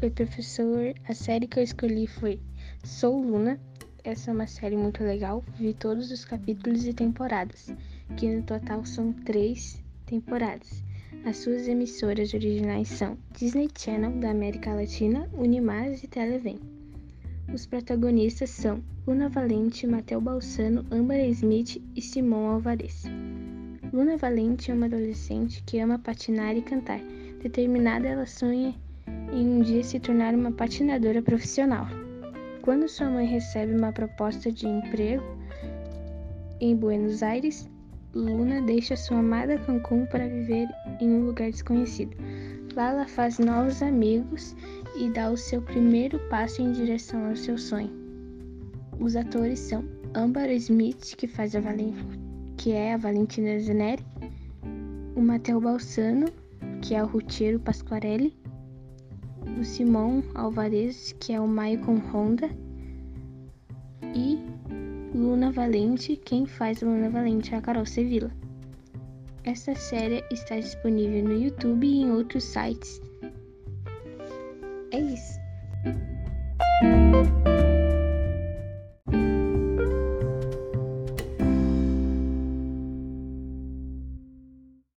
Oi, professor. A série que eu escolhi foi Sou Luna. Essa é uma série muito legal. Vi todos os capítulos e temporadas, que no total são três temporadas. As suas emissoras originais são Disney Channel da América Latina, Unimais e Televen. Os protagonistas são Luna Valente, Matheus Balsano, Amber Smith e Simon Alvarez. Luna Valente é uma adolescente que ama patinar e cantar. Determinada, ela sonha em um dia se tornar uma patinadora profissional. Quando sua mãe recebe uma proposta de emprego em Buenos Aires, Luna deixa sua amada Cancún para viver em um lugar desconhecido. Lá ela faz novos amigos e dá o seu primeiro passo em direção ao seu sonho. Os atores são Amber Smith, que faz a Valen que é a Valentina Zeneri, o Matheus Balsano, que é o Rutiero Pasquarelli, o Simão Alvarez, que é o Maicon Honda, e Luna Valente, quem faz Luna Valente é a Carol Sevilla. Essa série está disponível no YouTube e em outros sites. É isso.